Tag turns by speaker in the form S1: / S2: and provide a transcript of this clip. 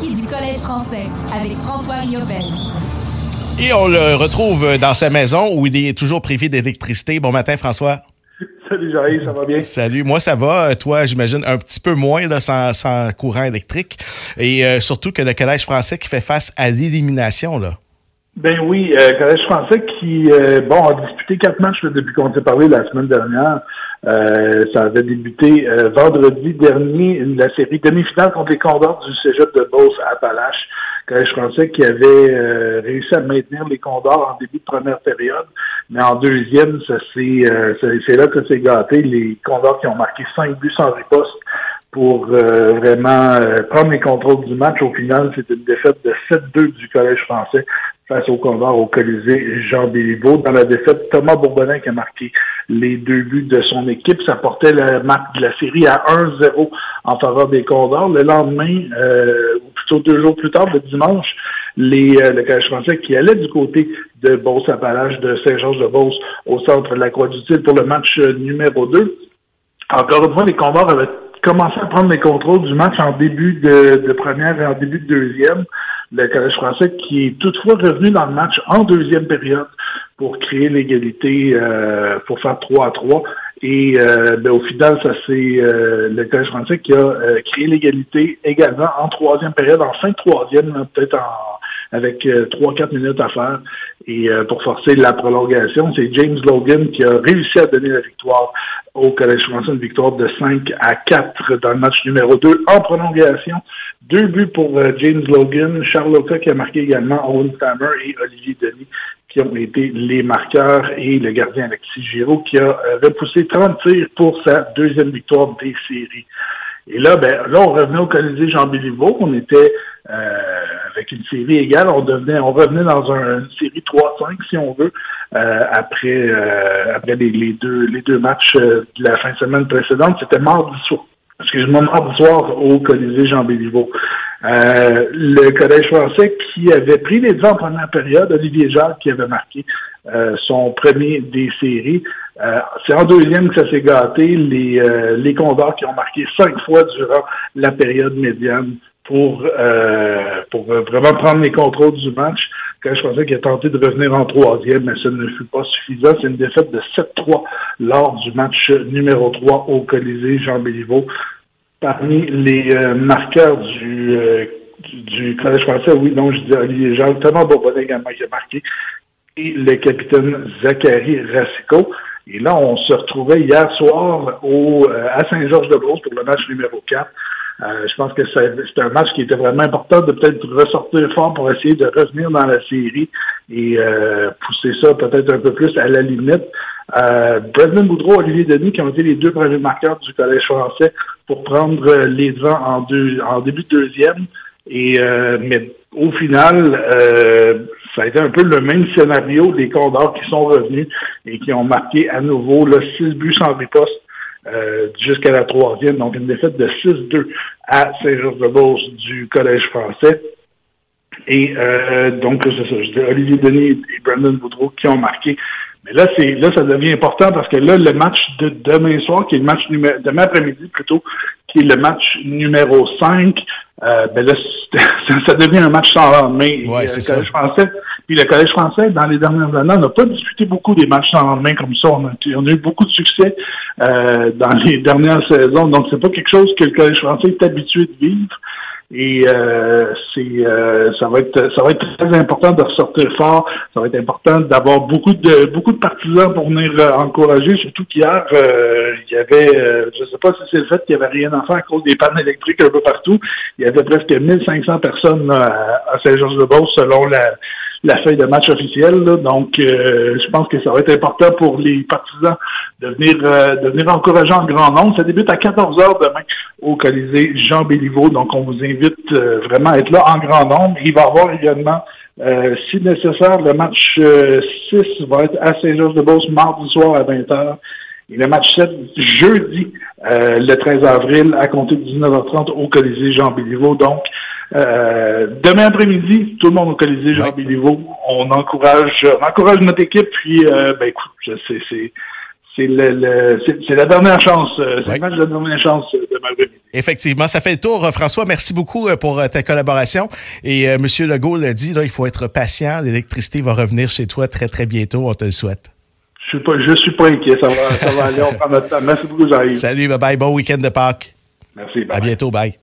S1: hockey du Collège français avec François Riopel.
S2: Et on le retrouve dans sa maison où il est toujours privé d'électricité. Bon matin, François.
S3: Salut, Jair, ça va bien?
S2: Salut, moi ça va. Toi, j'imagine un petit peu moins là, sans, sans courant électrique. Et euh, surtout que le Collège français qui fait face à l'élimination. là.
S3: Ben oui, euh, Collège français qui, euh, bon, a disputé quatre matchs là, depuis qu'on s'est parlé la semaine dernière. Euh, ça avait débuté euh, vendredi dernier, la série demi-finale contre les Condors du Cégep de Beauce à Appalaches. Collège français qui avait euh, réussi à maintenir les Condors en début de première période, mais en deuxième, ça c'est là que c'est gâté. Les Condors qui ont marqué cinq buts sans riposte pour vraiment prendre les contrôles du match. Au final, c'est une défaite de 7-2 du Collège français face au Condor au Colisée Jean Béliveau. Dans la défaite, Thomas Bourbonnin qui a marqué les deux buts de son équipe. Ça portait le match de la série à 1-0 en faveur des Condors. Le lendemain, euh, ou plutôt deux jours plus tard, le dimanche, les, euh, le Collège français qui allait du côté de Beauce-Appalaches, de Saint-Georges-de-Beauce, au centre de la Croix-du-Til pour le match euh, numéro 2. Encore une fois, les Condors avaient commencé à prendre les contrôles du match en début de première et en début de deuxième le Collège français qui est toutefois revenu dans le match en deuxième période pour créer l'égalité euh, pour faire 3 à 3. Et euh, ben, au final, ça c'est euh, le Collège français qui a créé l'égalité également en troisième période, en fin de troisième, peut-être en avec 3-4 minutes à faire. Et pour forcer la prolongation, c'est James Logan qui a réussi à donner la victoire au Collège français, une victoire de 5 à 4 dans le match numéro 2 en prolongation. Deux buts pour euh, James Logan, Charlotte qui a marqué également, Owen Stammer et Olivier Denis qui ont été les marqueurs et le gardien Alexis Giraud qui a euh, repoussé 30 tirs pour sa deuxième victoire des séries. Et là, ben, là, on revenait au Colisée Jean Béliveau. On était euh, avec une série égale. On on revenait dans une série 3-5, si on veut, après, après les, deux, les deux matchs de la fin de semaine précédente. C'était mardi soir excuse-moi, mardi soir au Colisée Jean Béliveau. Euh, le Collège français qui avait pris les devants en première période, Olivier Jacques qui avait marqué euh, son premier des séries. Euh, c'est en deuxième que ça s'est gâté. Les, les Condors qui ont marqué cinq fois durant la période médiane pour, pour vraiment prendre les contrôles du match. Quand je pensais qu'il a tenté de revenir en troisième, mais ça ne fut pas suffisant. C'est une défaite de 7-3 lors du match numéro 3 au Colisée Jean Béliveau. Parmi les euh, marqueurs du, euh, du Collège français, oui, donc je dis Olivier Jean, Thomas Bourbonnet également qui a marqué, et le capitaine Zachary Racicot. Et là, on se retrouvait hier soir au, euh, à Saint-Georges-de-Beauce pour le match numéro 4. Euh, je pense que c'est un match qui était vraiment important de peut-être ressortir fort pour essayer de revenir dans la série et euh, pousser ça peut-être un peu plus à la limite. Euh, Brendan Boudreau, Olivier Denis, qui ont été les deux premiers marqueurs du Collège français pour prendre les devants en, deux, en début de deuxième. Et euh, mais au final, ça a été un peu le même scénario des Condors qui sont revenus et qui ont marqué à nouveau le six buts sans riposte euh, jusqu'à la troisième, donc une défaite de 6-2 à Saint-Georges-de-Beauce du Collège français. Et euh, donc, c'est ça, je dis Olivier Denis et Brandon Boudreau qui ont marqué. Mais là, c'est là, ça devient important parce que là, le match de demain soir, qui est le match numéro demain après-midi plutôt, qui est le match numéro 5, euh, ben là, ça, devient un match sans lendemain.
S2: Ouais, c'est ça.
S3: Français, puis le Collège français, dans les dernières années, n'a pas disputé beaucoup des matchs sans lendemain comme ça. On a, eu beaucoup de succès euh, dans les dernières saisons. Donc, c'est pas quelque chose que le Collège français est habitué de vivre. Et euh, c'est euh, ça va être ça va être très important de ressortir fort. Ça va être important d'avoir beaucoup de beaucoup de partisans pour venir euh, encourager. Surtout qu'hier il y avait je sais pas si c'est le fait qu'il y avait rien à faire à cause des pannes électriques un peu partout. Il y avait presque 1500 personnes à, à Saint-Georges-de-Beauce selon la la feuille de match officielle. Donc, euh, je pense que ça va être important pour les partisans de venir, euh, de venir encourager en grand nombre. Ça débute à 14 heures demain au Colisée Jean Béliveau. Donc, on vous invite euh, vraiment à être là en grand nombre. Il va y avoir également, si nécessaire, le match 6 va être à Saint-Georges-de-Beauce mardi soir à 20h. Et le match 7, jeudi, le 13 avril, à compter de 19h30 au Colisée Jean Béliveau. Donc, euh, demain après-midi, tout le monde au Colisée Jean-Béliveau. On encourage, on encourage notre équipe. Puis, euh, ben écoute, c'est, c'est, c'est c'est la dernière chance. C'est le match de la dernière chance de Malgré
S2: Effectivement, ça fait le tour. François, merci beaucoup pour ta collaboration. Et M. Legault l'a dit, là, il faut être patient. L'électricité va revenir chez toi très, très bientôt. On te le souhaite.
S3: Je suis pas, je suis pas inquiet. Ça va, ça va aller. On prend notre temps. Merci beaucoup, Jean-Yves.
S2: Salut, bye bye. Bon week-end de Pâques.
S3: Merci.
S2: Bye à bientôt. Bye.